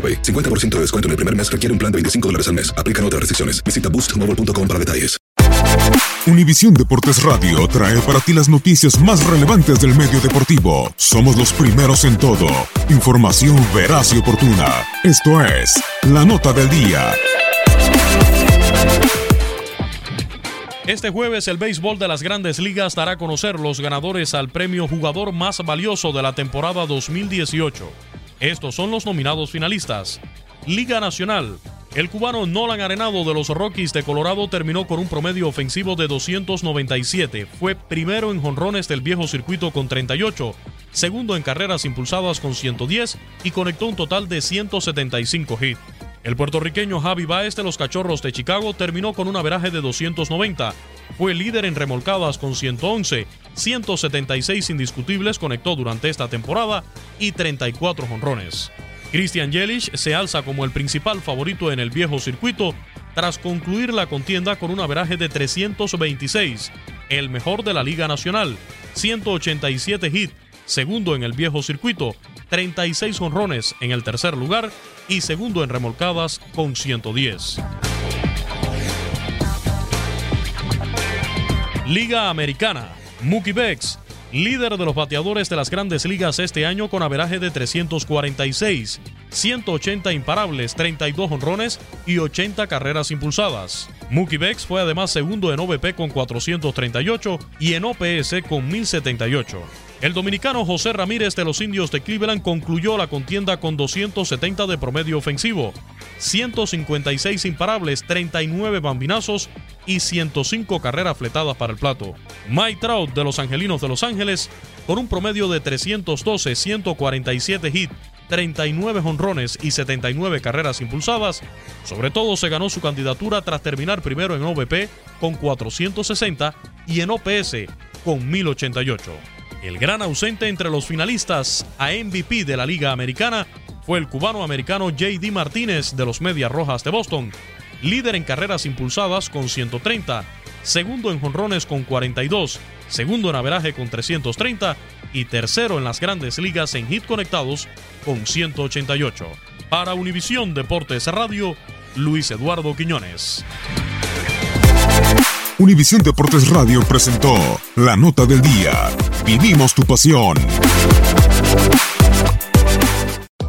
AroPay. 50% de descuento en el primer mes requiere un plan de 25 dólares al mes. Aplican otras restricciones. Visita boostmobile.com para detalles. Univisión Deportes Radio trae para ti las noticias más relevantes del medio deportivo. Somos los primeros en todo. Información veraz y oportuna. Esto es La Nota del Día. Este jueves el béisbol de las grandes ligas dará a conocer los ganadores al premio jugador más valioso de la temporada 2018. Estos son los nominados finalistas. Liga Nacional. El cubano Nolan Arenado de los Rockies de Colorado terminó con un promedio ofensivo de 297. Fue primero en jonrones del viejo circuito con 38, segundo en carreras impulsadas con 110 y conectó un total de 175 hits. El puertorriqueño Javi Baez de los Cachorros de Chicago terminó con un averaje de 290. Fue líder en remolcadas con 111, 176 indiscutibles conectó durante esta temporada y 34 jonrones. Christian Yelich se alza como el principal favorito en el viejo circuito tras concluir la contienda con un averaje de 326, el mejor de la Liga Nacional, 187 hits, segundo en el viejo circuito, 36 jonrones en el tercer lugar y segundo en remolcadas con 110. Liga Americana. Mookie Becks, líder de los bateadores de las grandes ligas este año con averaje de 346, 180 imparables, 32 honrones y 80 carreras impulsadas. Mookie Becks fue además segundo en OVP con 438 y en OPS con 1078. El dominicano José Ramírez de los Indios de Cleveland concluyó la contienda con 270 de promedio ofensivo, 156 imparables, 39 bambinazos y 105 carreras fletadas para el plato. Mike Trout de los Angelinos de Los Ángeles con un promedio de 312, 147 hits, 39 honrones y 79 carreras impulsadas. Sobre todo se ganó su candidatura tras terminar primero en OVP con 460 y en OPS con 1088. El gran ausente entre los finalistas a MVP de la Liga Americana fue el cubano-americano JD Martínez de los Medias Rojas de Boston, líder en carreras impulsadas con 130, segundo en jonrones con 42, segundo en averaje con 330 y tercero en las grandes ligas en hit conectados con 188. Para Univisión Deportes Radio, Luis Eduardo Quiñones. Univisión Deportes Radio presentó La Nota del Día. Vivimos tu pasión.